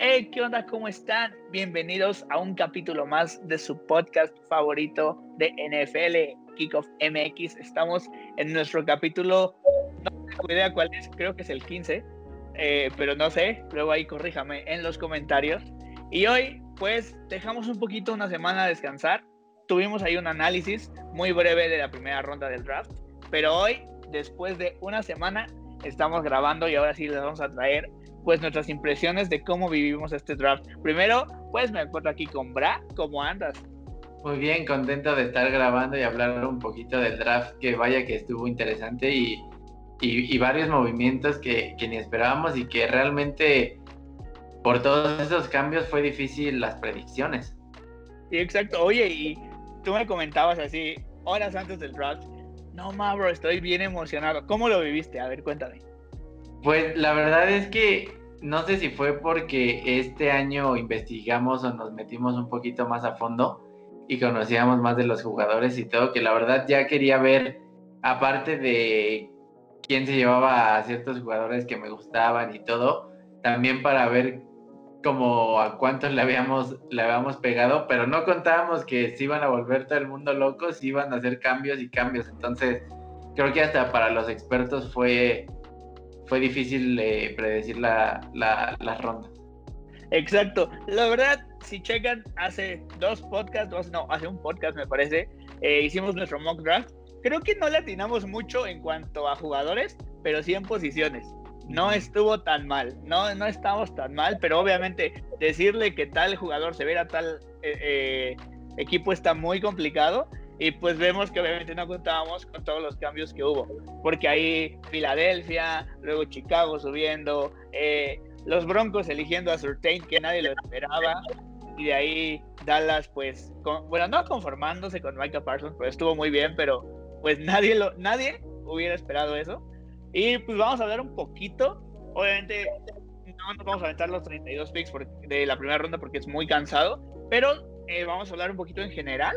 Hey, ¿qué onda? ¿Cómo están? Bienvenidos a un capítulo más de su podcast favorito de NFL, Kickoff MX. Estamos en nuestro capítulo, no tengo idea cuál es, creo que es el 15, eh, pero no sé, luego ahí corríjame en los comentarios. Y hoy, pues, dejamos un poquito una semana a descansar. Tuvimos ahí un análisis muy breve de la primera ronda del draft, pero hoy, después de una semana, estamos grabando y ahora sí les vamos a traer pues nuestras impresiones de cómo vivimos este draft. Primero, pues me encuentro aquí con Bra, ¿cómo andas? Muy bien, contento de estar grabando y hablar un poquito del draft, que vaya que estuvo interesante y, y, varios movimientos que, que, ni esperábamos y que realmente por todos esos cambios fue difícil las predicciones. Sí, exacto. Oye, y tú me comentabas así, horas antes del draft, no, ma, bro, estoy bien emocionado. ¿Cómo lo viviste? A ver, cuéntame. Pues la verdad es que no sé si fue porque este año investigamos o nos metimos un poquito más a fondo y conocíamos más de los jugadores y todo, que la verdad ya quería ver, aparte de quién se llevaba a ciertos jugadores que me gustaban y todo, también para ver como a cuántos le habíamos, le habíamos pegado, pero no contábamos que se iban a volver todo el mundo locos, iban a hacer cambios y cambios. Entonces, creo que hasta para los expertos fue fue difícil eh, predecir la, las rondas. Exacto. La verdad, si checan, hace dos podcasts, dos, no, hace un podcast me parece, eh, hicimos nuestro mock draft. Creo que no le atinamos mucho en cuanto a jugadores, pero sí en posiciones. No estuvo tan mal, no, no estamos tan mal, pero obviamente decirle que tal jugador se verá tal eh, equipo está muy complicado. Y pues vemos que obviamente no contábamos con todos los cambios que hubo, porque ahí Filadelfia, luego Chicago subiendo, eh, los Broncos eligiendo a Surtain, que nadie lo esperaba, y de ahí Dallas, pues, bueno, no conformándose con Micah Parsons, pero estuvo muy bien, pero pues nadie, lo, nadie hubiera esperado eso. Y pues vamos a hablar un poquito, obviamente no nos vamos a aventar los 32 picks de la primera ronda porque es muy cansado, pero eh, vamos a hablar un poquito en general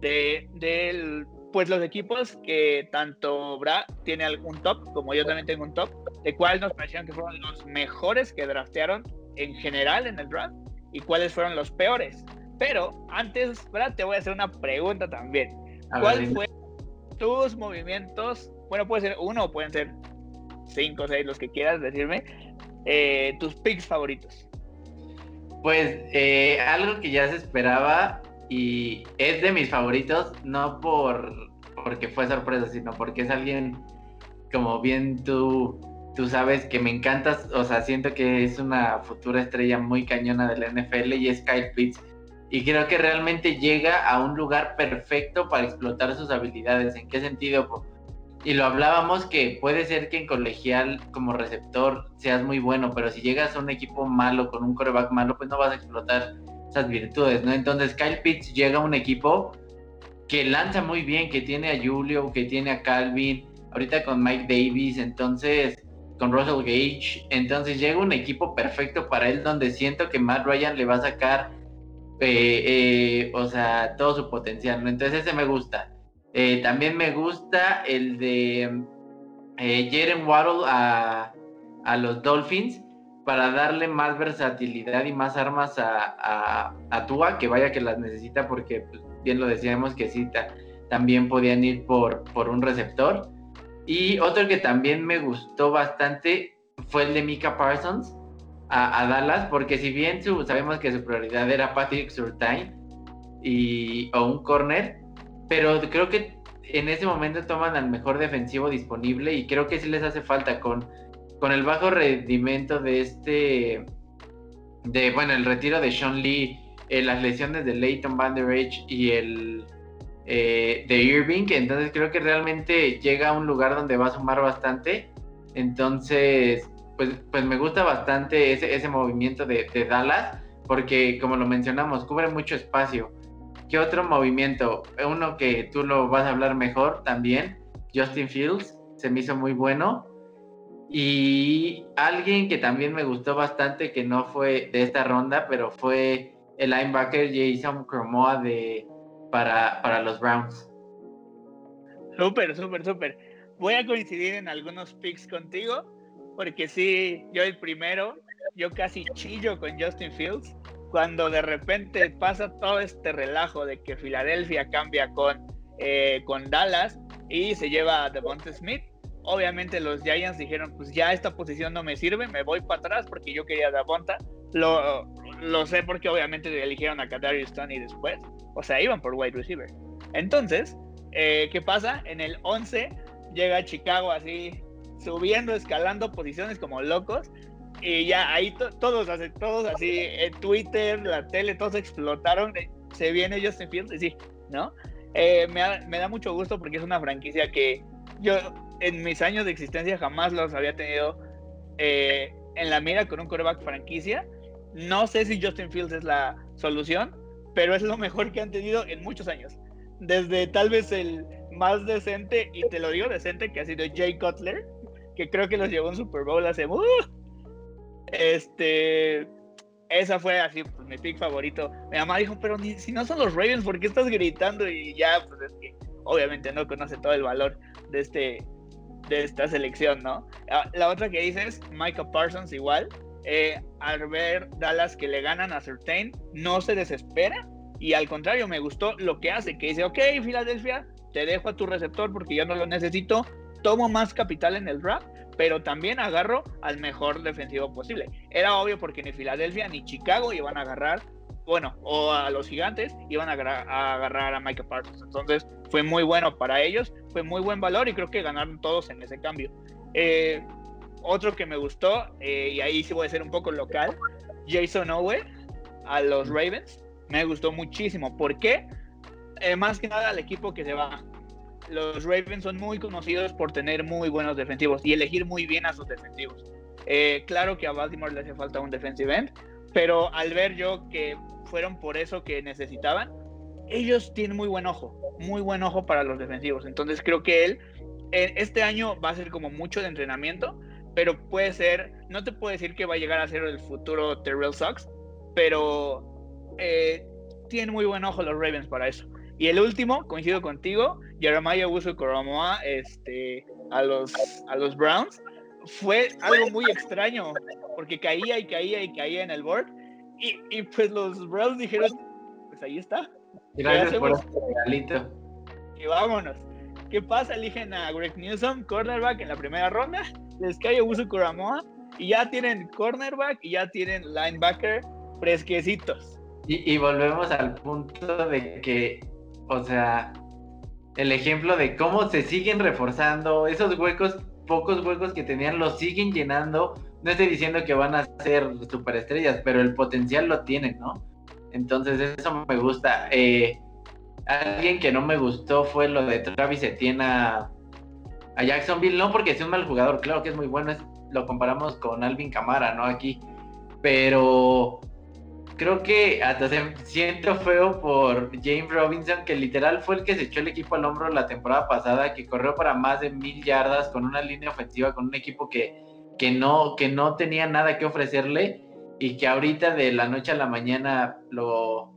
de, pues los equipos que tanto Bra tiene algún top, como yo también tengo un top, de cuáles nos parecieron que fueron los mejores que draftearon en general en el draft y cuáles fueron los peores. Pero antes, Brad, te voy a hacer una pregunta también. ¿Cuál fue tus movimientos? Bueno, puede ser uno pueden ser cinco o seis, los que quieras decirme. Eh, tus picks favoritos. Pues eh, algo que ya se esperaba y es de mis favoritos, no por porque fue sorpresa, sino porque es alguien como bien tú, tú sabes que me encantas, o sea, siento que es una futura estrella muy cañona de la NFL y es Kyle Pitts. Y creo que realmente llega a un lugar perfecto para explotar sus habilidades. ¿En qué sentido? Y lo hablábamos que puede ser que en colegial como receptor seas muy bueno, pero si llegas a un equipo malo, con un coreback malo, pues no vas a explotar esas virtudes, ¿no? Entonces Kyle Pitts llega a un equipo que lanza muy bien, que tiene a Julio, que tiene a Calvin, ahorita con Mike Davis, entonces con Russell Gage, entonces llega un equipo perfecto para él donde siento que Matt Ryan le va a sacar, eh, eh, o sea, todo su potencial, ¿no? Entonces ese me gusta. Eh, también me gusta el de Jaren Waddle a, a los Dolphins para darle más versatilidad y más armas a, a, Tua, que vaya que las necesita porque pues, bien lo decíamos que sí, también podían ir por, por un receptor. Y otro que también me gustó bastante fue el de Mika Parsons a, Dallas, porque si bien sabemos que su prioridad era Patrick Surtain y, o un corner, pero creo que en ese momento toman al mejor defensivo disponible y creo que sí les hace falta con con el bajo rendimiento de este, de, bueno, el retiro de Sean Lee, eh, las lesiones de Leighton Van Der y el eh, de Irving, entonces creo que realmente llega a un lugar donde va a sumar bastante. Entonces, pues, pues me gusta bastante ese, ese movimiento de, de Dallas, porque como lo mencionamos, cubre mucho espacio. ¿Qué otro movimiento? Uno que tú lo vas a hablar mejor también, Justin Fields, se me hizo muy bueno. Y alguien que también me gustó bastante, que no fue de esta ronda, pero fue el linebacker Jason Cromoa de, para, para los Browns. Súper, súper, súper. Voy a coincidir en algunos picks contigo, porque sí, yo el primero, yo casi chillo con Justin Fields cuando de repente pasa todo este relajo de que Filadelfia cambia con, eh, con Dallas y se lleva a Devonta Smith. Obviamente los Giants dijeron, pues ya esta posición no me sirve, me voy para atrás porque yo quería Devonta. Lo, lo sé porque obviamente eligieron a Kadarius Tony después. O sea, iban por wide receiver. Entonces, eh, ¿qué pasa? En el 11 llega Chicago así, subiendo, escalando posiciones como locos. Y ya ahí todos, todos así, en Twitter, la tele, todos explotaron. Se viene Justin Fields, y sí, ¿no? Eh, me, me, da mucho gusto porque es una franquicia que yo en mis años de existencia jamás los había tenido eh, en la mira con un coreback franquicia. No sé si Justin Fields es la solución, pero es lo mejor que han tenido en muchos años. Desde tal vez el más decente, y te lo digo decente, que ha sido Jay Cutler, que creo que los llevó en Super Bowl hace... Uh, este... Esa fue así, pues, mi pick favorito. Mi mamá dijo, pero si no son los Ravens, ¿por qué estás gritando? Y ya, pues es que obviamente no conoce todo el valor de, este, de esta selección, ¿no? Ah, la otra que dices, Micah Parsons igual. Eh, al ver Dallas que le ganan a Certain, no se desespera y al contrario, me gustó lo que hace, que dice, ok, Filadelfia, te dejo a tu receptor porque yo no lo necesito, tomo más capital en el draft, pero también agarro al mejor defensivo posible. Era obvio porque ni Filadelfia ni Chicago iban a agarrar, bueno, o a los gigantes iban a, agarrar a Michael Parsons. Entonces fue muy bueno para ellos, fue muy buen valor y creo que ganaron todos en ese cambio. Eh, otro que me gustó, eh, y ahí sí voy a ser un poco local, Jason Owe a los Ravens. Me gustó muchísimo. ¿Por qué? Eh, más que nada al equipo que se va. Los Ravens son muy conocidos por tener muy buenos defensivos y elegir muy bien a sus defensivos. Eh, claro que a Baltimore le hace falta un defensive end, pero al ver yo que fueron por eso que necesitaban, ellos tienen muy buen ojo, muy buen ojo para los defensivos. Entonces creo que él, este año va a ser como mucho de entrenamiento, pero puede ser, no te puedo decir que va a llegar a ser el futuro Terrell Sox, pero eh, tienen muy buen ojo los Ravens para eso. Y el último, coincido contigo, Jeremiah Uso Coromoa este, a, los, a los Browns. Fue algo muy extraño, porque caía y caía y caía en el board. Y, y pues los Browns dijeron, pues ahí está. Gracias por este Y vámonos. ¿Qué pasa? Eligen a Greg Newsom, cornerback en la primera ronda. Les cae Uso Coromoa y ya tienen cornerback y ya tienen linebacker fresquecitos. Y, volvemos al punto de que, o sea, el ejemplo de cómo se siguen reforzando, esos huecos, pocos huecos que tenían, los siguen llenando. No estoy diciendo que van a ser superestrellas, pero el potencial lo tienen, ¿no? Entonces eso me gusta. Eh, alguien que no me gustó fue lo de Travis Etienne a, Jacksonville, no porque sea un mal jugador, claro que es muy bueno, lo comparamos con Alvin Camara, ¿no? Aquí, pero creo que hasta se siento feo por James Robinson, que literal fue el que se echó el equipo al hombro la temporada pasada, que corrió para más de mil yardas con una línea ofensiva, con un equipo que, que, no, que no tenía nada que ofrecerle y que ahorita de la noche a la mañana lo...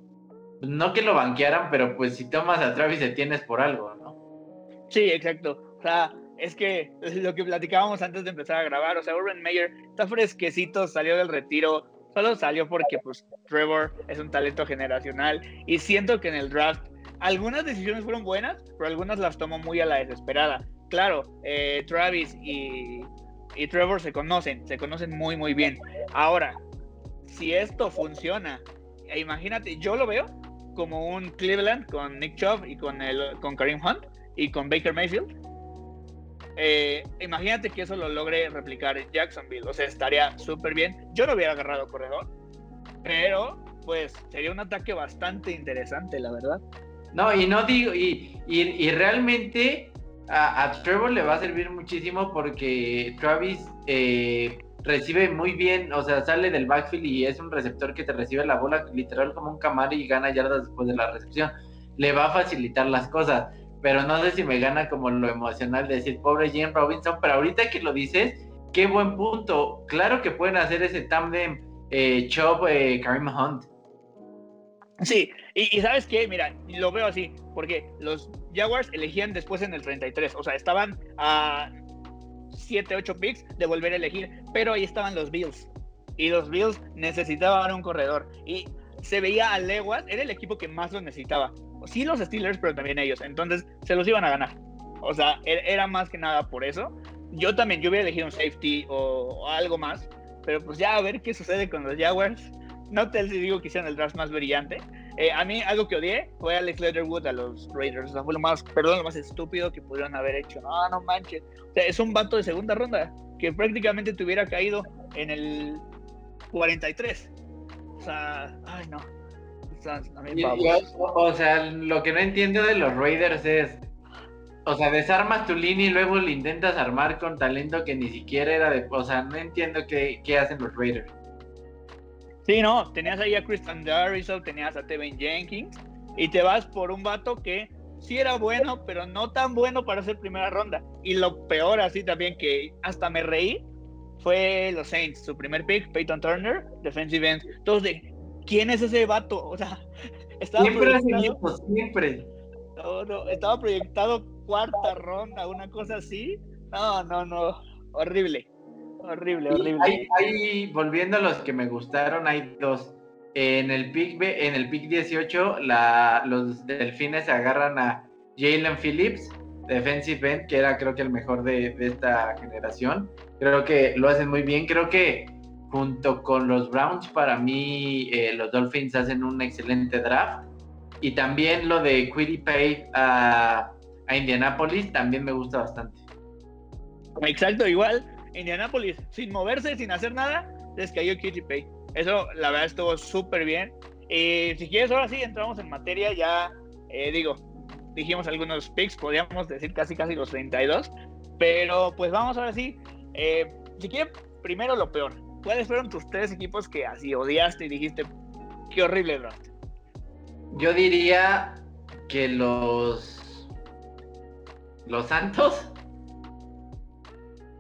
No que lo banquearan, pero pues si tomas a Travis te tienes por algo, ¿no? Sí, exacto. O sea, es que lo que platicábamos antes de empezar a grabar, o sea, Urban Meyer está fresquecito, salió del retiro, Solo salió porque pues Trevor es un talento generacional y siento que en el draft algunas decisiones fueron buenas, pero algunas las tomó muy a la desesperada. Claro, eh, Travis y, y Trevor se conocen, se conocen muy muy bien. Ahora, si esto funciona, e imagínate, yo lo veo como un Cleveland con Nick Chubb y con, el, con Kareem Hunt y con Baker Mayfield eh, imagínate que eso lo logre replicar en Jacksonville. O sea, estaría súper bien. Yo no hubiera agarrado corredor, pero pues sería un ataque bastante interesante, la verdad. No, y no digo, y, y, realmente a, Trevor le va a servir muchísimo porque Travis eh, recibe muy bien, o sea, sale del backfield y es un receptor que te recibe la bola literal como un camaro y gana yardas después de la recepción. Le va a facilitar las cosas pero no sé si me gana como lo emocional de decir, pobre Jim Robinson, pero ahorita que lo dices, qué buen punto. Claro que pueden hacer ese tandem eh, Chop eh, Karim Hunt. Sí, y, sabes qué, mira, lo veo así, porque los Jaguars elegían después en el 33, o sea, estaban a 7, 8 picks de volver a elegir, pero ahí estaban los Bills. Y los Bills necesitaban un corredor. Y se veía a leguas, era el equipo que más lo necesitaba. Sí, los Steelers, pero también ellos. Entonces se los iban a ganar. O sea, e-, era más que nada por eso. Yo también, yo hubiera elegido un safety o, algo más. Pero pues ya a ver qué sucede con los Jaguars. No te digo que sean el draft más brillante. Eh, a mí algo que odié fue Alex Leatherwood a los Raiders. O sea, fue lo más, perdón, lo más estúpido que pudieron haber hecho. No, no manches. O sea, es un vato de segunda ronda que prácticamente te hubiera caído en el 43. O sea, ay no. O sea, lo que no entiendo de los Raiders es, o sea, desarmas tu línea y luego lo intentas armar con talento que ni siquiera era de, o sea, no entiendo qué, qué hacen los Raiders. Sí, no, tenías ahí a Christian Darrisaw, tenías a Tevin Jenkins y te vas por un vato que sí era bueno, pero no tan bueno para ser primera ronda. Y lo peor así también que hasta me reí fue los Saints, su primer pick, Peyton Turner, defensive end. De, ¿quién es ese vato? O sea, estaba siempre proyectado, siempre. No, no, estaba proyectado cuarta ronda, una cosa así. No, no, no, horrible. Horrible, horrible. Ahí, volviendo a los que me gustaron, hay dos. En el pick, en el pick 18, la, los delfines agarran a Jalen Phillips, defensive end, que era creo que el mejor de, esta generación. Creo que lo hacen muy bien. Creo que junto con los Browns, para mí eh, los Dolphins hacen un excelente draft. Y también lo de Quiddy Pay a, a Indianapolis también me gusta bastante. Exacto, igual Indianapolis, sin moverse, sin hacer nada, les cayó Kitty Pay. Eso, la verdad, estuvo súper bien. Y si quieres, ahora sí, entramos en materia. Ya, eh, digo, dijimos algunos picks, podríamos decir casi, casi los 32. Pero pues vamos ahora sí. Eh, si quieres, primero lo peor. ¿Cuáles fueron tus tres equipos que así odiaste y dijiste, qué horrible draft? Yo diría que los. Los Santos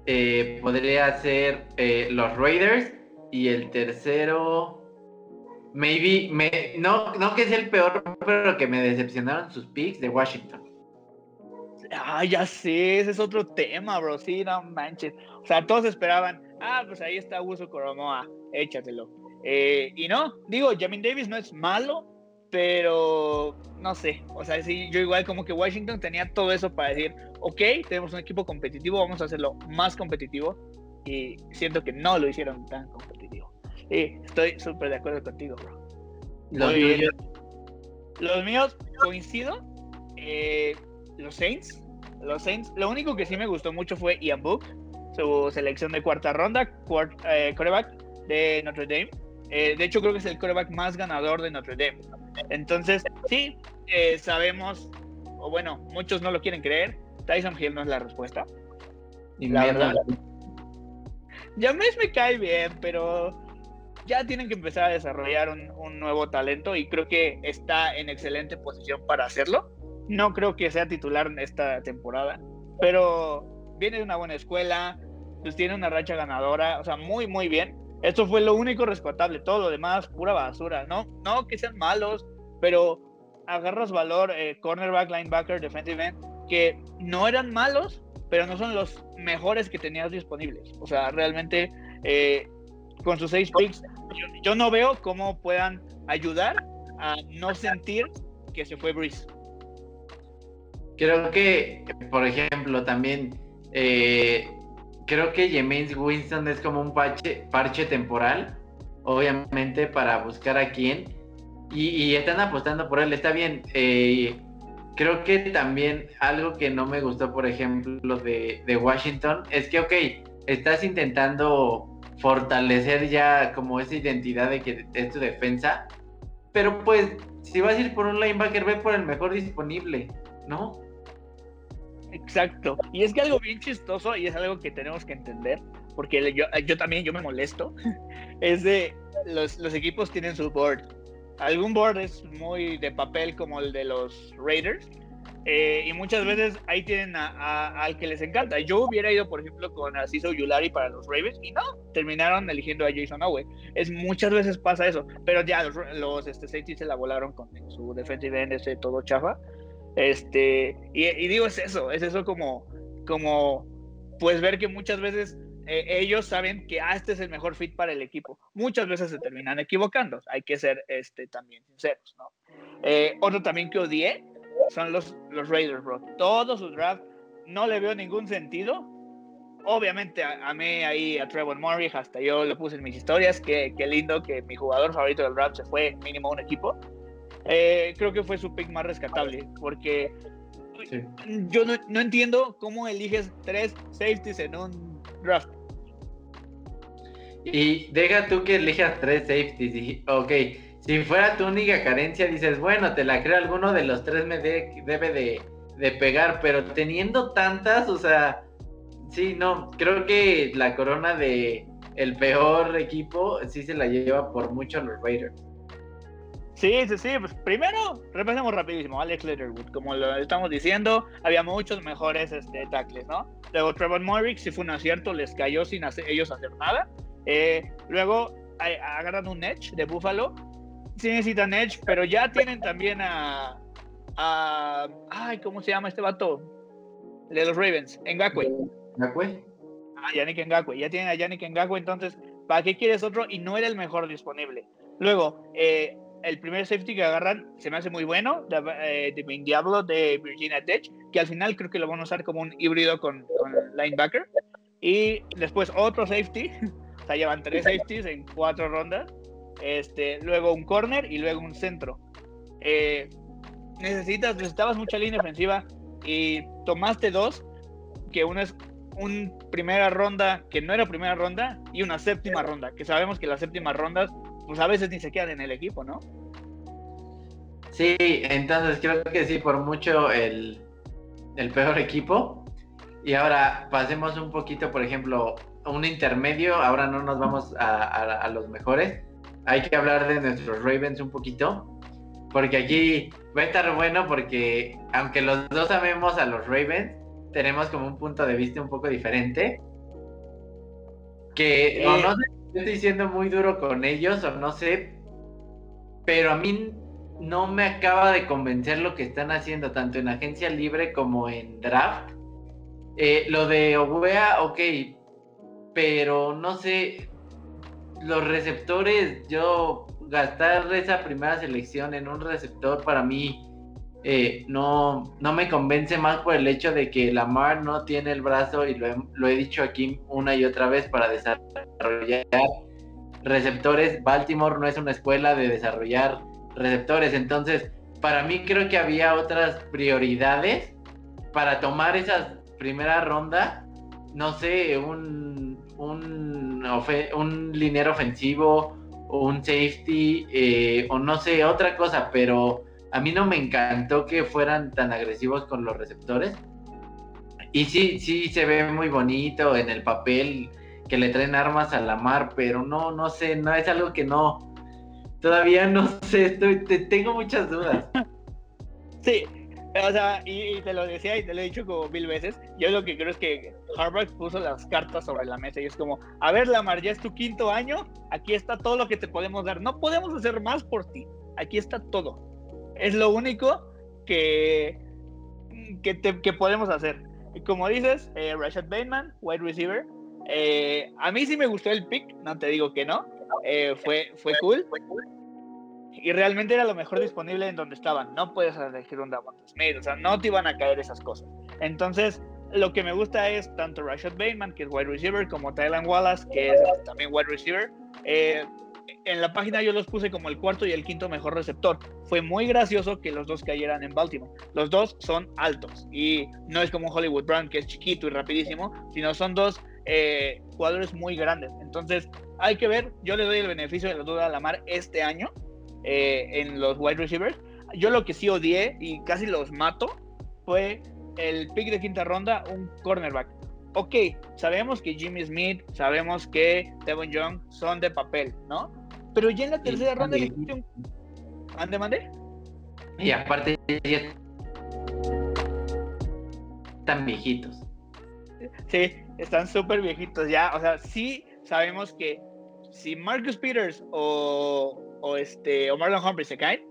eh, podría ser eh, los Raiders y el tercero, maybe, me, no, no que sea el peor, pero que me decepcionaron sus picks de Washington. Ah, ya sé, ese es otro tema, bro. Sí, no manches. O sea, todos esperaban, ah, pues ahí está Uso Coromoa, échatelo. Eh, y no, digo, Jamin Davis no es malo, pero no sé, o sea, sí, yo igual como que Washington tenía todo eso para decir, ok, tenemos un equipo competitivo, vamos a hacerlo más competitivo y siento que no lo hicieron tan competitivo. Y estoy súper de acuerdo contigo, bro. Los, míos, los míos, coincido, eh, los Saints, los Saints, lo único que sí me gustó mucho fue Ian Book, su selección de cuarta ronda, quarterback eh, de Notre Dame. Eh, de hecho, creo que es el quarterback más ganador de Notre Dame. Entonces, sí, eh, sabemos, o bueno, muchos no lo quieren creer, Tyson Hill no es la respuesta. Y la verdad. James me cae bien, pero ya tienen que empezar a desarrollar un, nuevo talento y creo que está en excelente posición para hacerlo. No creo que sea titular en esta temporada, pero viene de una buena escuela, pues tiene una racha ganadora, o sea, muy, muy bien. Esto fue lo único rescatable, todo lo demás, pura basura. No, no que sean malos, pero agarras valor, eh, cornerback, linebacker, defensive end, que no eran malos, pero no son los mejores que tenías disponibles. O sea, realmente eh, con sus seis picks, yo, no veo cómo puedan ayudar a no sentir que se fue Breeze. Creo que, por ejemplo, también eh, creo que James Winston es como un parche, parche temporal, obviamente para buscar a quién. Y, están apostando por él, está bien. Eh, creo que también algo que no me gustó, por ejemplo, de, Washington, es que, ok, estás intentando fortalecer ya como esa identidad de que es tu defensa, pero pues si vas a ir por un linebacker, ve por el mejor disponible, ¿no? Exacto. Y es que algo bien chistoso y es algo que tenemos que entender, porque yo, yo también yo me molesto, es de los equipos tienen su board. Algún board es muy de papel como el de los Raiders. Eh, y muchas veces ahí tienen a, al que les encanta. Yo hubiera ido, por ejemplo, con Azizo Yulari para los Ravens y no, terminaron eligiendo a Jason Owe. Es muchas veces pasa eso, pero ya los, los este, se la volaron con su defensive end ese todo chafa. Este, y, digo, es eso, es eso como, como puedes ver que muchas veces eh, ellos saben que ah, este es el mejor fit para el equipo. Muchas veces se terminan equivocando, hay que ser este, también sinceros, ¿no? Eh, otro también que odié son los, los Raiders, bro. Todos sus drafts no le veo ningún sentido. Obviamente amé ahí a Trevor Murray, hasta yo lo puse en mis historias, qué, qué lindo que mi jugador favorito del draft se fue mínimo a un equipo. Eh, creo que fue su pick más rescatable, porque yo no, no, entiendo cómo eliges tres safeties en un Y deja tú que elijas tres safeties. Ok, si fuera tu única carencia, dices, bueno, te la creo, alguno de los tres me debe de, de pegar, pero teniendo tantas, o sea, sí, no, creo que la corona de el peor equipo sí se la lleva por mucho los Raiders. Sí, sí, sí. Pues primero, repasemos rapidísimo. Alex Letterwood, como lo estamos diciendo, había muchos mejores este, tackles, ¿no? Luego Trevor Morrick, si fue un acierto, les cayó sin ellos hacer nada. Eh, luego agarran un Edge de Buffalo. Sí necesitan Edge, pero ya tienen también a, a... Ay, ¿cómo se llama este vato? De los Ravens, Ngakwe. ¿Ngakwe? Ah, Yannick Ngakwe. Ya tienen a Yannick Ngakwe, entonces, ¿para qué quieres otro? Y no era el mejor disponible. Luego, eh, el primer safety que agarran se me hace muy bueno, de, eh, Diablo de Virginia Tech, que al final creo que lo van a usar como un híbrido con, linebacker. Y después otro safety, o sea, llevan tres safeties en cuatro rondas. Este, luego un corner y luego un centro. Eh, necesitas, necesitabas mucha línea ofensiva y tomaste dos, que uno es un primera ronda que no era primera ronda y una séptima ronda, que sabemos que las séptimas rondas pues a veces ni se quedan en el equipo, ¿no? Sí, entonces creo que sí, por mucho el, el peor equipo. Y ahora pasemos un poquito, por ejemplo, un intermedio. Ahora no nos vamos a, a, los mejores. Hay que hablar de nuestros Ravens un poquito. Porque aquí va a estar bueno porque aunque los dos amemos a los Ravens, tenemos como un punto de vista un poco diferente. Que no sé estoy siendo muy duro con ellos o no sé, pero a mí no me acaba de convencer lo que están haciendo tanto en agencia libre como en draft. Eh, lo de Oguea, ok, pero no sé, los receptores, yo gastar esa primera selección en un receptor para mí eh, no, no me convence más por el hecho de que Lamar no tiene el brazo, y lo he, dicho aquí una y otra vez, para desarrollar receptores. Baltimore no es una escuela de desarrollar receptores, entonces para mí creo que había otras prioridades para tomar esa primera ronda. No sé, un, un, liniero ofensivo, un safety, eh, o no sé, otra cosa, pero a mí no me encantó que fueran tan agresivos con los receptores. Y sí, sí se ve muy bonito en el papel que le traen armas a la mar, pero no, no sé, no es algo que no, todavía no sé, estoy, te, tengo muchas dudas. Sí, o sea, y, te lo decía y te lo he dicho como mil veces, yo lo que creo es que Harvard puso las cartas sobre la mesa y es como, a ver, Lamar, ya es tu quinto año, aquí está todo lo que te podemos dar, no podemos hacer más por ti, aquí está todo es lo único que, que, podemos hacer. Como dices, eh, Rashad Bateman, wide receiver. Eh, a mí sí me gustó el pick, no te digo que no. Eh, fue, fue cool. Y realmente era lo mejor disponible en donde estaban. No puedes elegir un Davon Smith, o sea, no te iban a caer esas cosas. Entonces, lo que me gusta es tanto Rashad Bateman, que es wide receiver, como Tylan Wallace, que es también wide receiver. Eh, en la página yo los puse como el cuarto y el quinto mejor receptor. Fue muy gracioso que los dos cayeran en Baltimore. Los dos son altos y no es como Hollywood Brown que es chiquito y rapidísimo, sino son dos eh, jugadores muy grandes. Entonces hay que ver, yo le doy el beneficio de la duda a Lamar este año eh, en los wide receivers. Yo lo que sí odié y casi los mato fue el pick de quinta ronda, un cornerback ok, sabemos que Jimmy Smith, sabemos que Devon Young son de papel, ¿no? Pero ya en la tercera ronda le un... ¿Ande, mande? Y aparte están viejitos. Sí, están súper viejitos ya. O sea, sí sabemos que si Marcus Peters o, o este, o Marlon Humphrey se caen,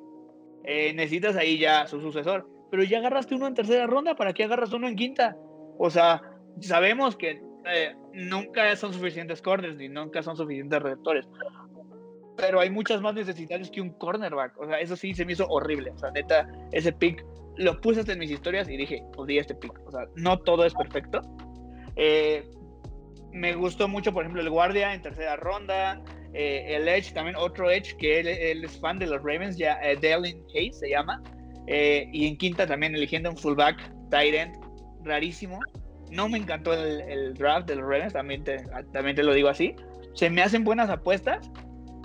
eh, necesitas ahí ya su sucesor. Pero ya agarraste uno en tercera ronda, ¿para qué agarras uno en quinta? O sea, sabemos que eh, nunca son suficientes corners ni nunca son suficientes receptores. Pero hay muchas más necesidades que un cornerback. O sea, eso sí se me hizo horrible. O sea, neta, ese pick lo puse hasta en mis historias y dije, odia este pick. O sea, no todo es perfecto. Eh, me gustó mucho, por ejemplo, el guardia en tercera ronda. Eh, el Edge, también otro Edge que él, es fan de los Ravens, ya eh, Dallin Hayes se llama. y en quinta también eligiendo un fullback, tight rarísimo. No me encantó el, draft de los Ravens, también te, también te lo digo así. Se me hacen buenas apuestas.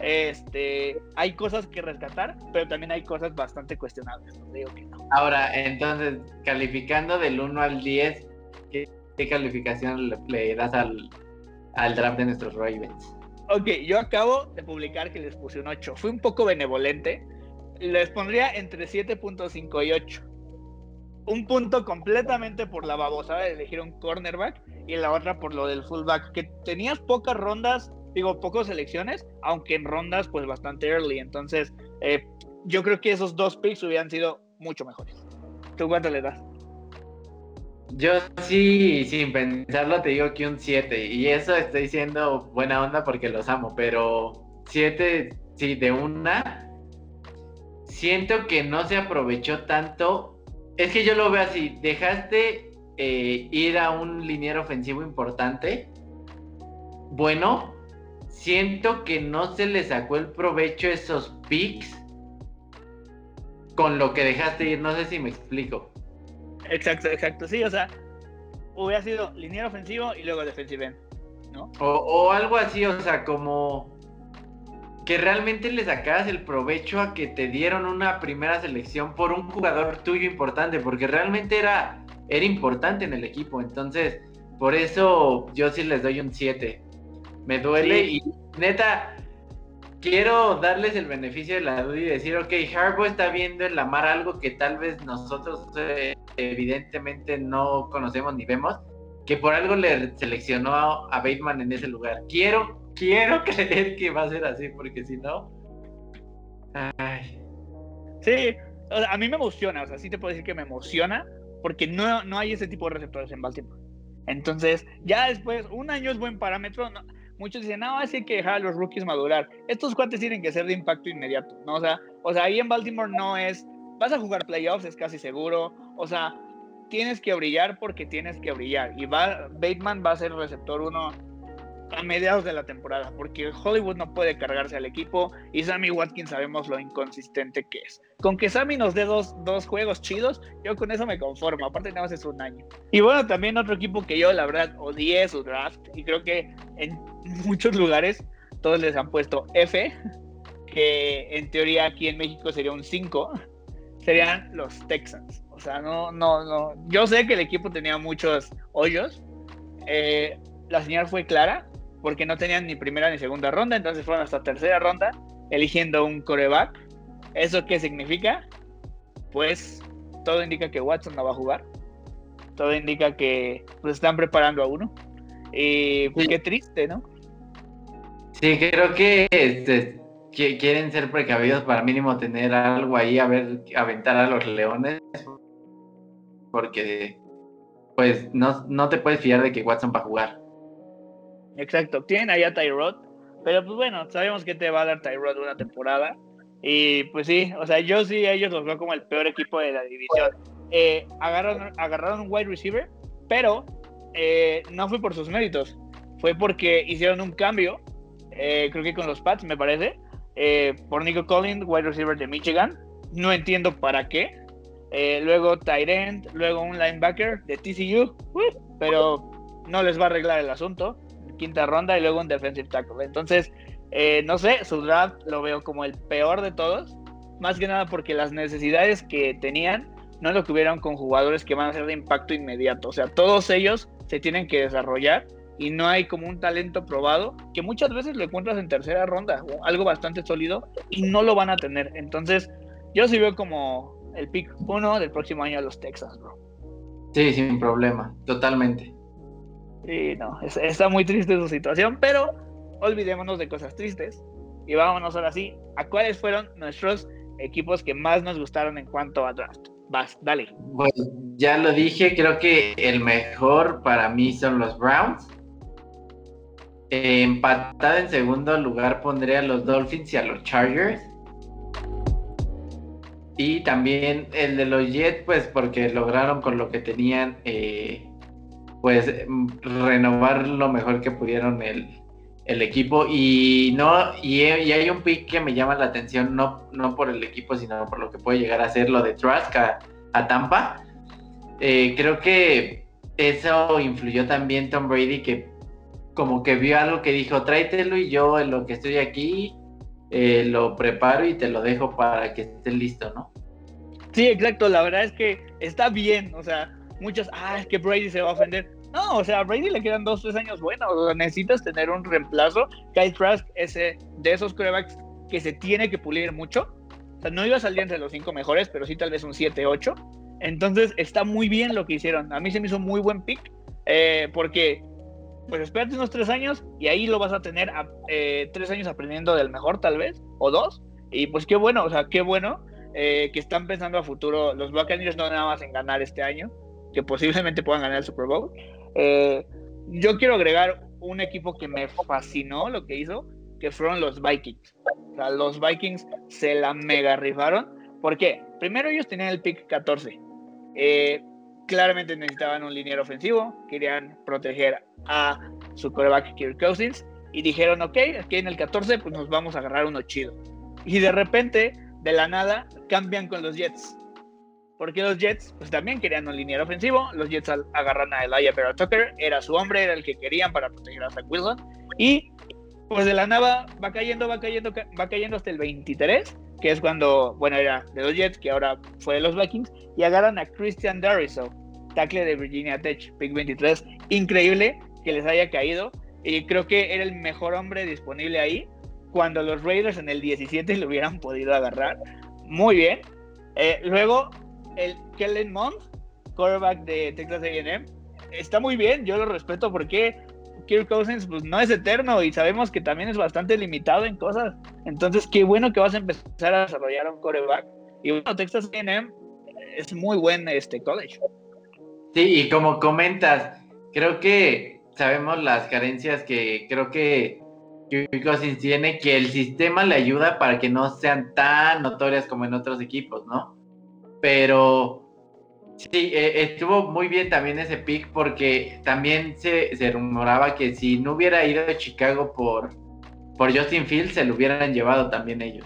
Este, hay cosas que rescatar, pero también hay cosas bastante cuestionables. Ahora, entonces, calificando del 1 al 10, ¿qué, calificación le, das al, al, draft de nuestros Ravens? Ok, yo acabo de publicar que les puse un 8. Fui un poco benevolente. Les pondría entre 7.5 y 8 un punto completamente por la babosada de elegir un cornerback y la otra por lo del fullback, que tenías pocas rondas, digo, pocas selecciones, aunque en rondas pues bastante early. Entonces, eh, yo creo que esos dos picks hubieran sido mucho mejores. ¿Tú cuánto le das? Yo sí, sin pensarlo, te digo que un 7. Y eso estoy diciendo buena onda porque los amo, pero 7, sí, de una. Siento que no se aprovechó tanto es que yo lo veo así. Dejaste eh, ir a un liniero ofensivo importante. Bueno, siento que no se le sacó el provecho a esos picks con lo que dejaste ir. No sé si me explico. Exacto, exacto. Sí, o sea, hubiera sido liniero ofensivo y luego defensive ¿no? O, o algo así, o sea, como que realmente le sacabas el provecho a que te dieron una primera selección por un jugador tuyo importante, porque realmente era, era importante en el equipo. Entonces, por eso yo sí les doy un 7. Me duele y neta, quiero darles el beneficio de la duda y decir, ok, Harbaugh está viendo en la mar algo que tal vez nosotros eh, evidentemente no conocemos ni vemos, que por algo le seleccionó a, a Bateman en ese lugar. Quiero quiero creer que va a ser así, porque si no. Ay. Sí, a mí me emociona, o sea, sí te puedo decir que me emociona, porque no, no hay ese tipo de receptores en Baltimore. Entonces, ya después, un año es buen parámetro. Muchos dicen, no, así hay que dejar a los rookies madurar. Estos cuates tienen que ser de impacto inmediato, ¿no? O sea, o sea, ahí en Baltimore no es, vas a jugar playoffs, es casi seguro. O sea, tienes que brillar porque tienes que brillar. Y va, Bateman va a ser receptor uno a mediados de la temporada, porque Hollywood no puede cargarse al equipo y Sammy Watkins sabemos lo inconsistente que es. Con que Sammy nos dé dos, dos juegos chidos, yo con eso me conformo, aparte nada más es un año. Y bueno, también otro equipo que yo la verdad odié su draft y creo que en muchos lugares todos les han puesto F, que en teoría aquí en México sería un 5, serían los Texans. O sea, no, no, no. Yo sé que el equipo tenía muchos hoyos. Eh, la señal fue clara porque no tenían ni primera ni segunda ronda, entonces fueron hasta tercera ronda eligiendo un coreback. ¿Eso qué significa? Pues todo indica que Watson no va a jugar. Todo indica que pues, están preparando a uno. Y pues, qué triste, ¿no? Sí, creo que, este, quieren ser precavidos para mínimo tener algo ahí a ver, aventar a los leones. Porque pues no, no te puedes fiar de que Watson va a jugar. Exacto, tienen ahí a Tyrod, pero pues bueno, sabemos que te va a dar Tyrod una temporada. Y pues sí, o sea, yo sí, ellos los veo como el peor equipo de la división. Eh, agarraron, agarraron un wide receiver, pero eh, no fue por sus méritos, fue porque hicieron un cambio, eh, creo que con los Pats, me parece, por Nico Collins, wide receiver de Michigan. No entiendo para qué. luego Tyrant, luego un linebacker de TCU, pero no les va a arreglar el asunto quinta ronda y luego un defensive tackle. Entonces, eh, no sé, su draft lo veo como el peor de todos, más que nada porque las necesidades que tenían no lo tuvieron con jugadores que van a ser de impacto inmediato. O sea, todos ellos se tienen que desarrollar y no hay como un talento probado que muchas veces lo encuentras en tercera ronda, o algo bastante sólido y no lo van a tener. Entonces, yo sí veo como el pick uno del próximo año a los Texas, bro. Sí, sin problema, totalmente. Sí, no, está muy triste su situación, pero olvidémonos de cosas tristes y vámonos ahora sí a cuáles fueron nuestros equipos que más nos gustaron en cuanto a draft. Vas, dale. Bueno, ya lo dije, creo que el mejor para mí son los Browns. empatado en segundo lugar pondría a los Dolphins y a los Chargers. Y también el de los Jets, pues porque lograron con lo que tenían, eh, pues renovar lo mejor que pudieron el, equipo. Y no, y, hay un pick que me llama la atención, no, no por el equipo, sino por lo que puede llegar a ser lo de Trask a, Tampa. Eh, creo que eso influyó también Tom Brady, que como que vio algo que dijo, tráetelo y yo en lo que estoy aquí eh, lo preparo y te lo dejo para que estés listo, ¿no? Sí, exacto, la verdad es que está bien, o sea, muchos, ah, es que Brady se va a ofender. No, o sea, a Brady le quedan dos, tres años buenos, o sea, necesitas tener un reemplazo. Kyle Trask es de esos quarterbacks que se tiene que pulir mucho. O sea, no iba a salir entre los cinco mejores, pero sí tal vez un 7-8. Entonces está muy bien lo que hicieron. A mí se me hizo muy buen pick, eh, porque pues espérate unos tres años y ahí lo vas a tener eh, tres años aprendiendo del mejor tal vez, o dos. Y pues qué bueno, o sea, qué bueno eh, que están pensando a futuro. Los Buccaneers no nada más en ganar este año, que posiblemente puedan ganar el Super Bowl. Eh, yo quiero agregar un equipo que me fascinó lo que hizo, que fueron los Vikings. O sea, los Vikings se la mega rifaron. ¿Por qué? Primero ellos tenían el pick 14. claramente necesitaban un liniero ofensivo, querían proteger a su coreback Kirk Cousins y dijeron, ok, aquí en el 14 pues nos vamos a agarrar uno chido. Y de repente, de la nada, cambian con los Jets. Porque los Jets pues también querían un liniero ofensivo, los Jets agarran a Elijah Vera Tucker, era su hombre, era el que querían para proteger a Zach Wilson. Y pues de la nada va cayendo, va cayendo, va cayendo hasta el 23, que es cuando, bueno, era de los Jets, que ahora fue de los Vikings, y agarran a Christian Dariso, tackle de Virginia Tech, pick 23. Increíble, que les haya caído. Y creo que era el mejor hombre disponible ahí. Cuando los Raiders en el 17 lo hubieran podido agarrar. Muy bien. Eh, luego, el Kellen Mond, quarterback de Texas AM, está muy bien. Yo lo respeto porque Kirk Cousins pues, no es eterno y sabemos que también es bastante limitado en cosas. Entonces, qué bueno que vas a empezar a desarrollar un quarterback. Y bueno, Texas AM es muy buen este college. Sí, y como comentas, creo que sabemos las carencias que creo que Cousins tiene, que el sistema le ayuda para que no sean tan notorias como en otros equipos, ¿no? Pero sí, e, estuvo muy bien también ese pick porque también se, rumoraba que si no hubiera ido a Chicago por, por Justin Fields, se lo hubieran llevado también ellos.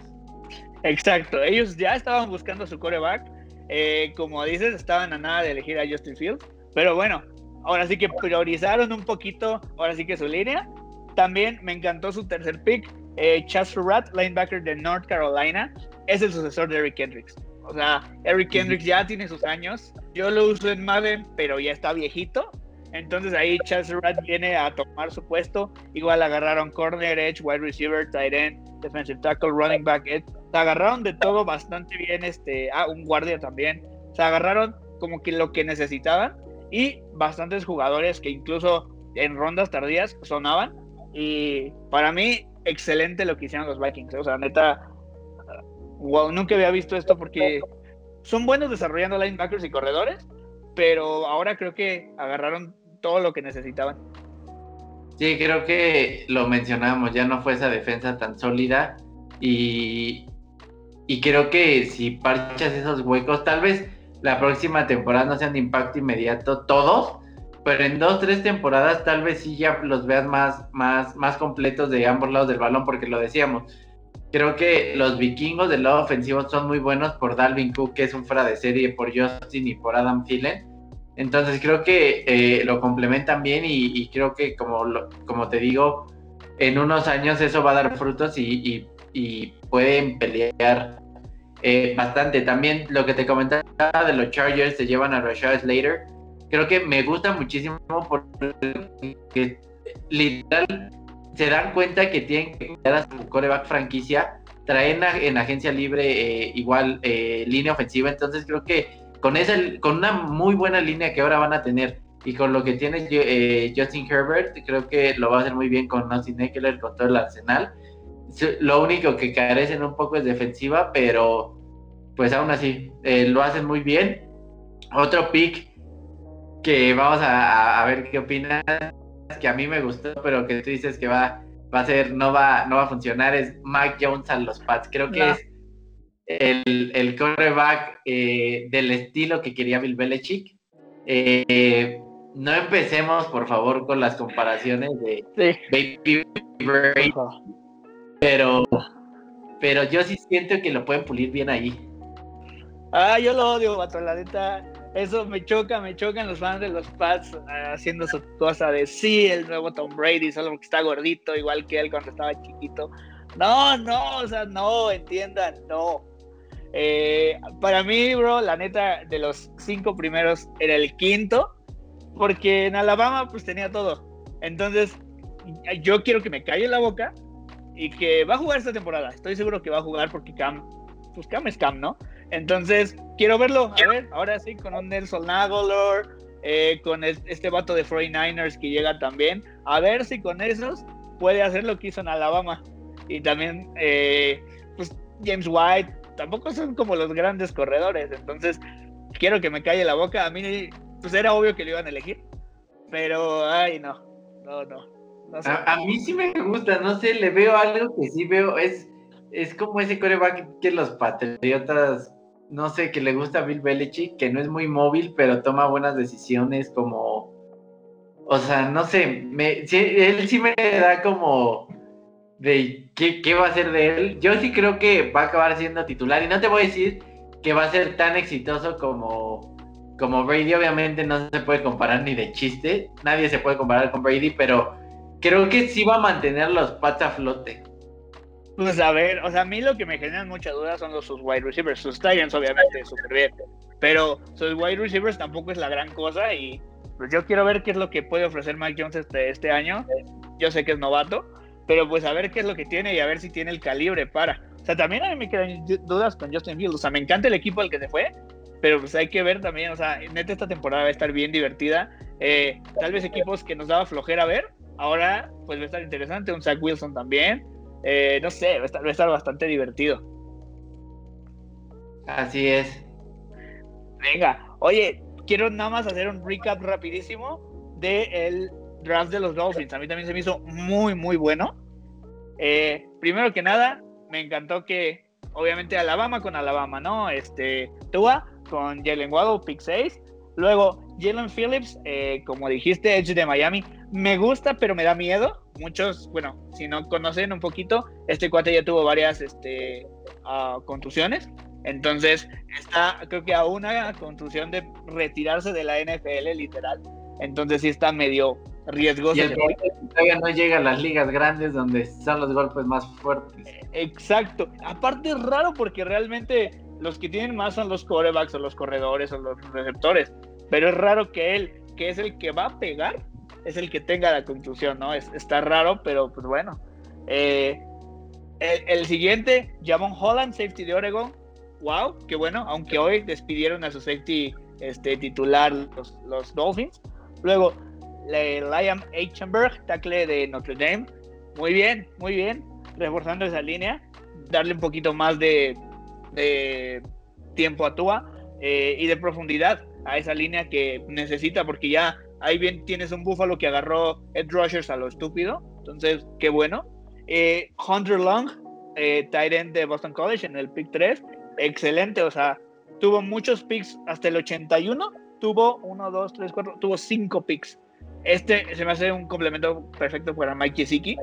Exacto, ellos ya estaban buscando su coreback. Eh, como dices, estaban a nada de elegir a Justin Fields. Pero bueno, ahora sí que priorizaron un poquito, ahora sí que su línea. También me encantó su tercer pick, eh, Chas Surratt, linebacker de North Carolina, es el sucesor de Eric Kendricks. O sea, Eric Kendricks ya tiene sus años. Yo lo uso en Madden, pero ya está viejito. Entonces ahí Chas Surratt viene a tomar su puesto. Igual agarraron corner, edge, wide receiver, tight end, defensive tackle, running back, edge. Se agarraron de todo bastante bien. Este, ah, un guardia también. Se agarraron como que lo que necesitaban y bastantes jugadores que incluso en rondas tardías sonaban. Y para mí, excelente lo que hicieron los Vikings. O sea, neta, wow, nunca había visto esto porque son buenos desarrollando linebackers y corredores, pero ahora creo que agarraron todo lo que necesitaban. Sí, creo que lo mencionamos, ya no fue esa defensa tan sólida y, y creo que si parchas esos huecos, tal vez la próxima temporada no sean de impacto inmediato todos, pero en dos, tres temporadas tal vez sí ya los veas más, más, más completos de ambos lados del balón, porque lo decíamos. Creo que los vikingos del lado ofensivo son muy buenos por Dalvin Cook, que es un fuera de serie, por Justin y por Adam Thielen. Entonces creo que eh, lo complementan bien y, creo que como, como te digo, en unos años eso va a dar frutos y, y pueden pelear eh, bastante. También lo que te comentaba de los Chargers se llevan a Rashad Slater. Creo que me gusta muchísimo porque literal se dan cuenta que tienen que cuidar a su coreback franquicia. Traen en agencia libre eh, igual eh, línea ofensiva. Entonces creo que con esa, con una muy buena línea que ahora van a tener y con lo que tiene Justin Herbert, creo que lo va a hacer muy bien con Austin Eckler, con todo el arsenal lo único que carecen un poco es defensiva, pero pues aún así, eh, lo hacen muy bien. Otro pick que vamos a, ver qué opinas, que a mí me gustó, pero que tú dices que va, va a ser, no va, no va a funcionar, es Mike Jones a los Pats. Creo que es el, el coreback eh, del estilo que quería Bill Belichick. Eh, no empecemos, por favor, con las comparaciones de Baby Brady, pero, pero yo sí siento que lo pueden pulir bien ahí. Ah, yo lo odio, vato, la neta. Eso me choca, me chocan los fans de los Pats ah, haciendo su cosa de sí, el nuevo Tom Brady, solo porque está gordito, igual que él cuando estaba chiquito. No, no, o sea, no, entiendan, no. Eh, para mí, bro, la neta, de los cinco primeros era el quinto, porque en Alabama pues tenía todo. Entonces, yo quiero que me calle la boca y que va a jugar esta temporada. Estoy seguro que va a jugar porque Cam, pues Cam es Cam, ¿no? Entonces, quiero verlo. A ver, ahora sí, con un Nelson Aguilar, eh, con este vato de 49ers que llega también. A ver si con esos puede hacer lo que hizo en Alabama. Y también, eh, pues, James White, tampoco son como los grandes corredores. Entonces, quiero que me calle la boca. A mí, pues era obvio que lo iban a elegir. Pero, ay, no, no, no. a, mí sí me gusta, no sé, le veo algo que sí veo, es, es como ese coreback que los patriotas no sé, que le gusta a Bill Belichick, que no es muy móvil, pero toma buenas decisiones como... O sea, no sé, me, él sí me da como de qué, qué va a ser de él. Yo sí creo que va a acabar siendo titular y no te voy a decir que va a ser tan exitoso como, como Brady. Obviamente no se puede comparar ni de chiste, nadie se puede comparar con Brady, pero creo que sí va a mantener los patas a flote. Pues a ver, o sea, a mí lo que me generan mucha duda son los sus wide receivers. Sus Titans, obviamente, súper bien. Pero sus wide receivers tampoco es la gran cosa. Y pues yo quiero ver qué es lo que puede ofrecer Mike Jones este, este año. Yo sé que es novato. Pero pues a ver qué es lo que tiene y a ver si tiene el calibre para. O sea, también a mí me quedan dudas con Justin Fields. O sea, me encanta el equipo al que se fue. Pero pues hay que ver también, o sea, neta esta temporada va a estar bien divertida. Eh, tal vez equipos que nos daba flojera ver, ahora pues va a estar interesante. Un Zach Wilson también. Eh, no sé, va a, estar, bastante divertido. Así es. Venga, oye, quiero nada más hacer un recap rapidísimo del el draft de los Dolphins. A mí también se me hizo muy, muy bueno. Eh, primero que nada, me encantó que, obviamente, Alabama con Alabama, ¿no? Este, Tua con Jalen Waddle, pick 6. Luego, Jalen Phillips, eh, como dijiste, Edge de Miami. Me gusta, pero me da miedo muchos, bueno, si no conocen un poquito, este cuate ya tuvo varias este, uh, contusiones. Entonces, está creo que a una contusión de retirarse de la NFL, literal. Entonces, sí está medio riesgoso. Y el todavía no llega a las ligas grandes donde son los golpes más fuertes. Exacto. Aparte, es raro porque realmente los que tienen más son los corebacks o los corredores o los receptores. Pero es raro que él, que es el que va a pegar, es el que tenga la conclusión, ¿no? Es, está raro, pero pues bueno. Eh, el, siguiente, Jamon Holland, safety de Oregon. Wow, qué bueno, aunque hoy despidieron a su safety este, titular los, los Dolphins. Luego, Liam Eichenberg, tackle de Notre Dame. Muy bien, muy bien. Reforzando esa línea. Darle un poquito más de, de tiempo a Tua eh, y de profundidad a esa línea que necesita, porque ya Ahí bien tienes un búfalo que agarró Ed Rushers a lo estúpido. Entonces, qué bueno. Eh, Hunter Long, eh, tight end de Boston College en el pick 3. Excelente, o sea, tuvo muchos picks hasta el 81. Tuvo 1, 2, 3, 4, tuvo 5 picks. Este se me hace un complemento perfecto para Mike Yesiki.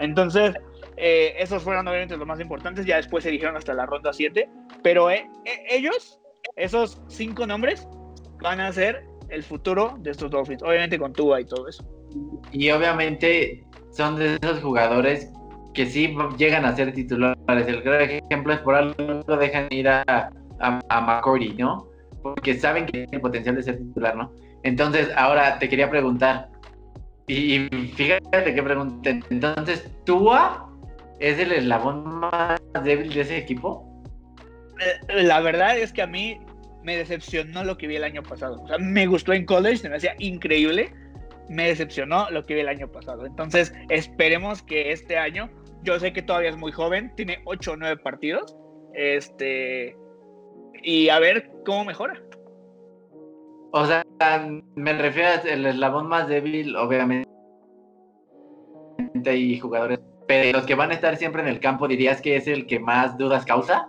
Entonces, eh, esos fueron obviamente los más importantes. Ya después se dijeron hasta la ronda 7. Pero eh, ellos, esos cinco nombres, van a ser el futuro de estos Dolphins, obviamente con Tua y todo eso. Y obviamente son de esos jugadores que sí llegan a ser titulares. El gran ejemplo es por algo dejan ir a, a, McCordy, ¿no? Porque saben que tiene el potencial de ser titular, ¿no? Entonces, ahora te quería preguntar, y, fíjate que pregunté, entonces, ¿Tua es el eslabón más débil de ese equipo? Eh, la verdad es que a mí me decepcionó lo que vi el año pasado. O sea, me gustó en college, me hacía increíble. Me decepcionó lo que vi el año pasado. Entonces, esperemos que este año, yo sé que todavía es muy joven, tiene 8 o 9 partidos. Este, y a ver cómo mejora. O sea, me refiero al eslabón más débil, obviamente hay jugadores, pero los que van a estar siempre en el campo, ¿dirías que es el que más dudas causa?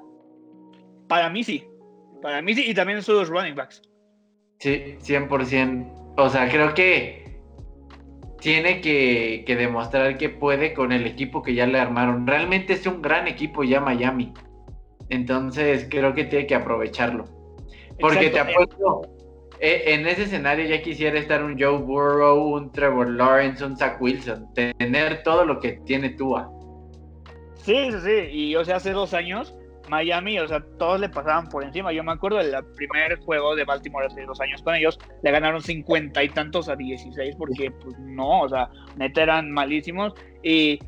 Para mí sí, para mí sí, y también sus running backs. Sí, 100%. O sea, creo que tiene que, que, demostrar que puede con el equipo que ya le armaron. Realmente es un gran equipo ya Miami. Entonces creo que tiene que aprovecharlo. Porque te apuesto, en ese escenario ya quisiera estar un Joe Burrow, un Trevor Lawrence, un Zach Wilson, tener todo lo que tiene Tua. Sí, sí, sí, y o sea, hace dos años Miami, o sea, todos le pasaban por encima. Yo me acuerdo del primer juego de Baltimore hace dos años con ellos, le ganaron cincuenta y tantos a 16 porque, pues no, o sea, neta eran malísimos. Y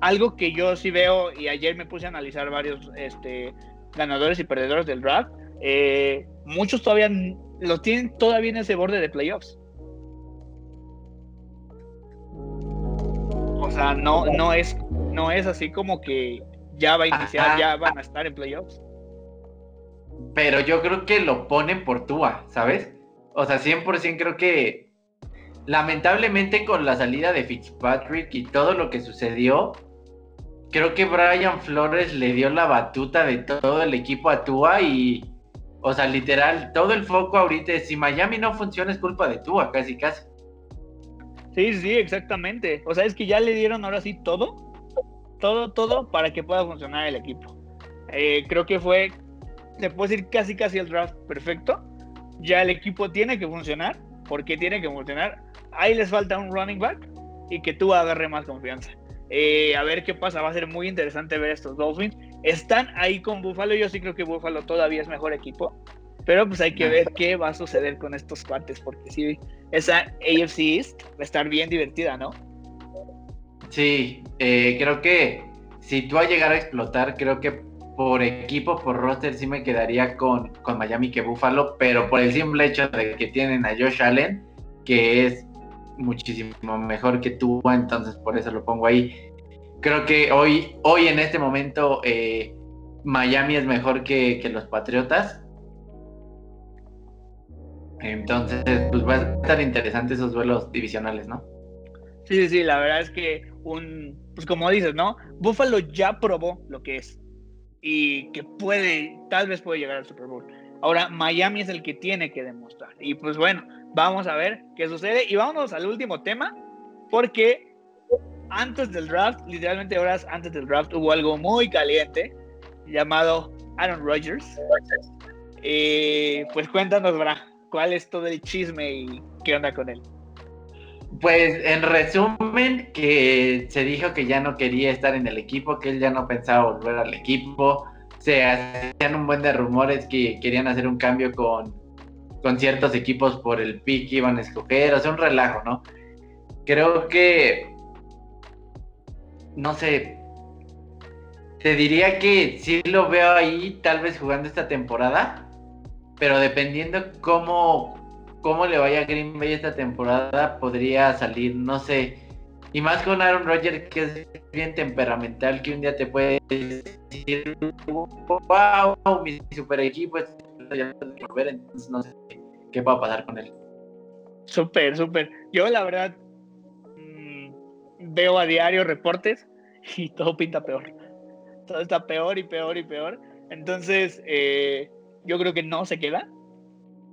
algo que yo sí veo, y ayer me puse a analizar varios este, ganadores y perdedores del draft, eh, muchos todavía lo tienen todavía en ese borde de playoffs. O sea, no, no, es, no es así como que ya va a iniciar, ya van a estar en playoffs. Pero yo creo que lo ponen por Tua, ¿sabes? O sea, 100% creo que lamentablemente con la salida de Fitzpatrick y todo lo que sucedió, creo que Brian Flores le dio la batuta de todo el equipo a Tua y o sea, literal, todo el foco ahorita es si Miami no funciona es culpa de Tua, casi casi. Sí, sí, exactamente. O sea, es que ya le dieron ahora sí todo, todo, todo para que pueda funcionar el equipo. Eh, creo que fue, se puede decir casi casi el draft perfecto. Ya el equipo tiene que funcionar. porque tiene que funcionar? Ahí les falta un running back y que tú agarre más confianza. Eh, a ver qué pasa, va a ser muy interesante ver estos Dolphins están ahí con Buffalo. Yo sí creo que Buffalo todavía es mejor equipo. Pero pues hay que ver qué va a suceder con estos cuates, porque sí, esa AFC East va a estar bien divertida, ¿no? Sí, eh, creo que si tú a llegar a explotar, creo que por equipo, por roster, sí me quedaría con, con Miami que Buffalo, pero por el simple hecho de que tienen a Josh Allen, que es muchísimo mejor que tú, entonces por eso lo pongo ahí creo que hoy, hoy en este momento eh, Miami es mejor que, los Patriotas. Entonces, pues va a estar interesante esos duelos divisionales, ¿no? Sí, sí, sí, la verdad es que un, pues como dices, ¿no? Buffalo ya probó lo que es y que puede, tal vez puede llegar al Super Bowl. Ahora, Miami es el que tiene que demostrar. Y pues bueno, vamos a ver qué sucede. Y vámonos al último tema, porque antes del draft, literalmente horas antes del draft, hubo algo muy caliente llamado Aaron Rodgers. Eh, pues cuéntanos, Bra, ¿cuál es todo el chisme y qué onda con él? Pues en resumen, que se dijo que ya no quería estar en el equipo, que él ya no pensaba volver al equipo. Se hacían un buen de rumores que querían hacer un cambio con, con ciertos equipos por el pick que iban a escoger, o sea, un relajo, ¿no? Creo que no sé, te diría que sí lo veo ahí, tal vez jugando esta temporada, pero dependiendo cómo, cómo le vaya a Green Bay esta temporada, podría salir, no sé. Y más con Aaron Rodgers, que es bien temperamental, que un día te puede decir, wow, mi super equipo es entonces no sé qué va a pasar con él. Súper, súper. Yo la verdad veo a diario reportes y todo pinta peor. Todo está peor y peor y peor. Entonces, eh, yo creo que no se queda.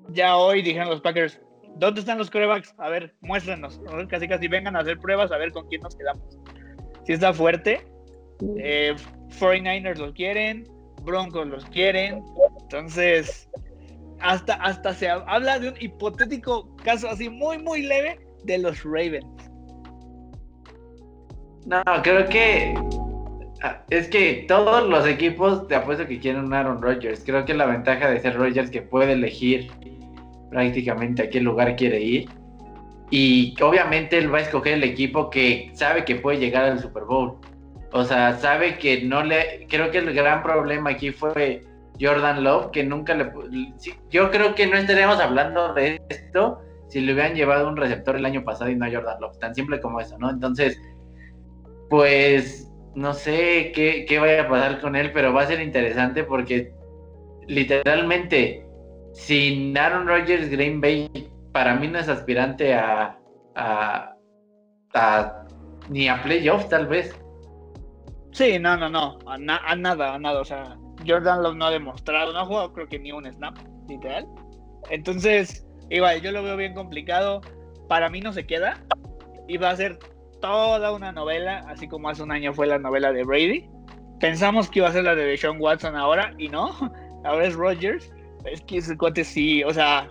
Ya hoy dijeron los Packers, ¿dónde están los corebacks? A ver, muéstranos. Casi casi vengan a hacer pruebas a ver con quién nos quedamos. Si está fuerte, eh, 49ers los quieren, Broncos los quieren. Entonces, hasta, hasta se habla de un hipotético caso así muy, muy leve de los Ravens. No, creo que ah, es que todos los equipos te apuesto que quieren un Aaron Rodgers. Creo que la ventaja de ser Rodgers que puede elegir prácticamente a qué lugar quiere ir. Y obviamente él va a escoger el equipo que sabe que puede llegar al Super Bowl. O sea, sabe que no le. Creo que el gran problema aquí fue Jordan Love, que nunca le. Yo creo que no estaríamos hablando de esto si le hubieran llevado un receptor el año pasado y no a Jordan Love. Tan simple como eso, ¿no? Entonces, pues no sé qué, vaya a pasar con él, pero va a ser interesante porque literalmente, sin Aaron Rodgers, Green Bay para mí no es aspirante a, a, ni a playoffs tal vez. Sí, no, no, no, a, nada, a nada, o sea, Jordan Love no ha demostrado, no ha jugado creo que ni un snap, literal. Entonces, igual, yo lo veo bien complicado, para mí no se queda, y va a ser toda una novela, así como hace un año fue la novela de Brady. Pensamos que iba a ser la de Deshaun Watson ahora, y no, ahora es Rodgers. Es que ese cuate sí, o sea,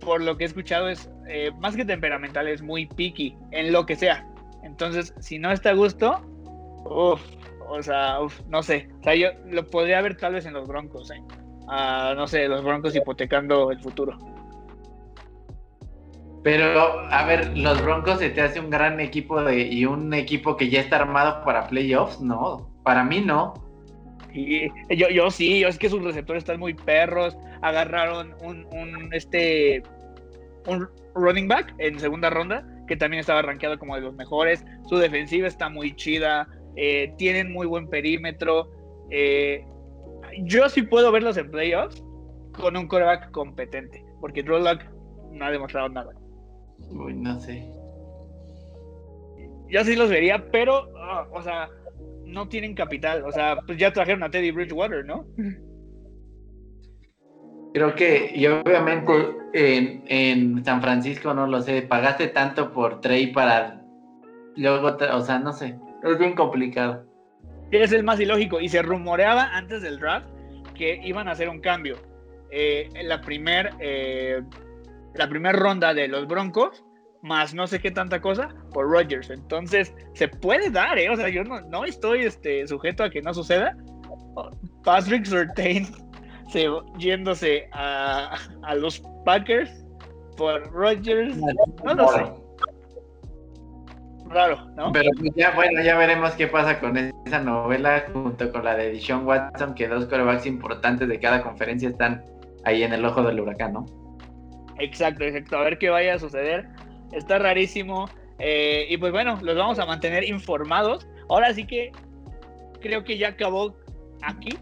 por lo que he escuchado es eh, más que temperamental, es muy picky en lo que sea. Entonces, si no está a gusto, uff, o sea, no sé. O sea, yo lo podría ver tal vez en los Broncos, ¿eh? no sé, los Broncos hipotecando el futuro. Pero, a ver, los Broncos se te hace un gran equipo de, y un equipo que ya está armado para playoffs, ¿no? Para mí no. Y yo, yo sí, es que sus receptores están muy perros. Agarraron un, un, este un running back en segunda ronda que también estaba rankeado como de los mejores. Su defensiva está muy chida. Eh, tienen muy buen perímetro. Eh, yo sí puedo verlos en playoffs con un coreback competente, porque Drew no ha demostrado nada. Uy, no sé. Yo sí los vería, pero, ah, o sea, no tienen capital. O sea, pues ya trajeron a Teddy Bridgewater, ¿no? Creo que, y obviamente en, en San Francisco, no lo sé, pagaste tanto por Trey para luego, o sea, no sé, es bien complicado. Es el más ilógico, y se rumoreaba antes del draft que iban a hacer un cambio. Eh, la primera eh, la primera ronda de los Broncos, más no sé qué tanta cosa, por Rodgers. Entonces, se puede dar, ¿eh? O sea, yo no, no estoy este, sujeto a que no suceda. Patrick Surtain se, yéndose a, a los Packers por Rodgers. No lo sé. Raro, ¿no? Pero pues ya, bueno, ya veremos qué pasa con esa novela junto con la de Dishon Watson, que dos corebacks importantes de cada conferencia están ahí en el ojo del huracán, ¿no? Exacto, exacto. A ver qué vaya a suceder. Está rarísimo. Eh, y pues bueno, los vamos a mantener informados. Ahora sí que creo que ya acabó aquí.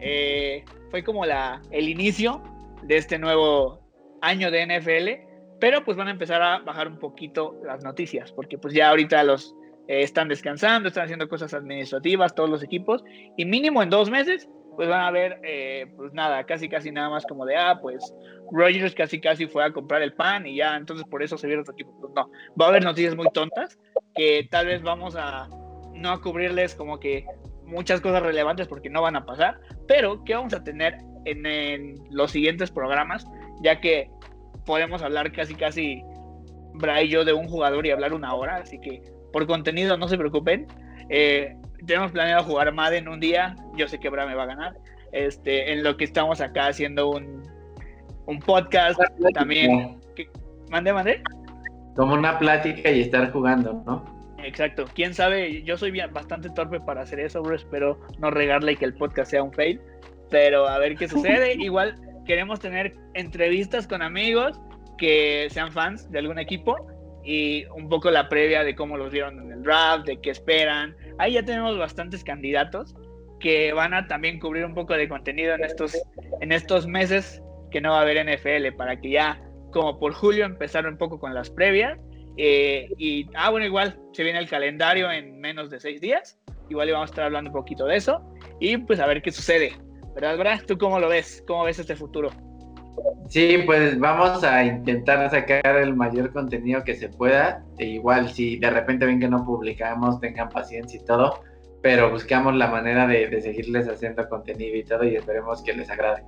Eh, fue como la, el inicio de este nuevo año de NFL. Pero pues van a empezar a bajar un poquito las noticias. Porque pues ya ahorita los eh, están descansando, están haciendo cosas administrativas, todos los equipos. Y mínimo en dos meses pues van a ver, eh, pues nada, casi casi nada más como de, ah, pues Rogers casi casi fue a comprar el pan y ya, entonces por eso se vieron otro equipo. Pues no, va a haber noticias muy tontas que tal vez vamos a no a cubrirles como que muchas cosas relevantes porque no van a pasar, pero que vamos a tener en, los siguientes programas, ya que podemos hablar casi casi Bra y yo de un jugador y hablar una hora, así que por contenido no se preocupen. Eh, tenemos planeado jugar Madden un día. Yo sé que Bra me va a ganar. Este, en lo que estamos acá haciendo un, un podcast también. ¿Mande, mande? Como una plática y estar jugando, ¿no? Exacto. Quién sabe, yo soy bastante torpe para hacer eso, bro. Espero no regarle y que el podcast sea un fail. Pero a ver qué sucede. Igual queremos tener entrevistas con amigos que sean fans de algún equipo y un poco la previa de cómo los vieron en el draft, de qué esperan. Ahí ya tenemos bastantes candidatos que van a también cubrir un poco de contenido en estos, en estos meses que no va a haber NFL, para que ya, como por julio, empezar un poco con las previas. Eh, y, ah, bueno, igual se viene el calendario en menos de seis días. Igual vamos a estar hablando un poquito de eso. Y pues a ver qué sucede. ¿Verdad, Brad? ¿Tú cómo lo ves? ¿Cómo ves este futuro? Sí, pues vamos a intentar sacar el mayor contenido que se pueda. E igual si de repente ven que no publicamos, tengan paciencia y todo, pero buscamos la manera de, seguirles haciendo contenido y todo y esperemos que les agrade.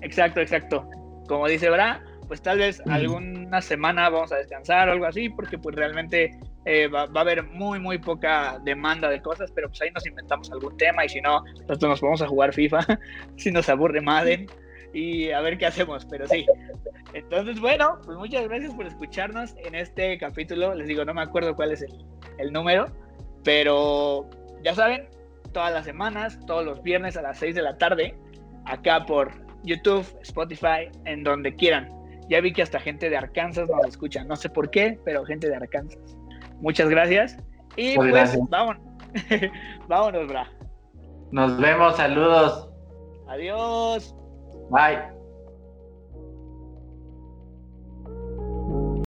Exacto, exacto. Como dice Bra, pues tal vez alguna semana vamos a descansar o algo así, porque pues realmente eh, va, va, a haber muy, muy poca demanda de cosas, pero pues ahí nos inventamos algún tema y si no, nosotros nos vamos a jugar FIFA, si nos aburre Madden y a ver qué hacemos, pero sí. Entonces, bueno, pues muchas gracias por escucharnos en este capítulo. Les digo, no me acuerdo cuál es el, el número, pero ya saben, todas las semanas, todos los viernes a las 6 de la tarde, acá por YouTube, Spotify, en donde quieran. Ya vi que hasta gente de Arkansas nos escucha, no sé por qué, pero gente de Arkansas. Muchas gracias. Y pues, vámonos. vámonos, bra. Nos vemos, saludos. Adiós. Bye.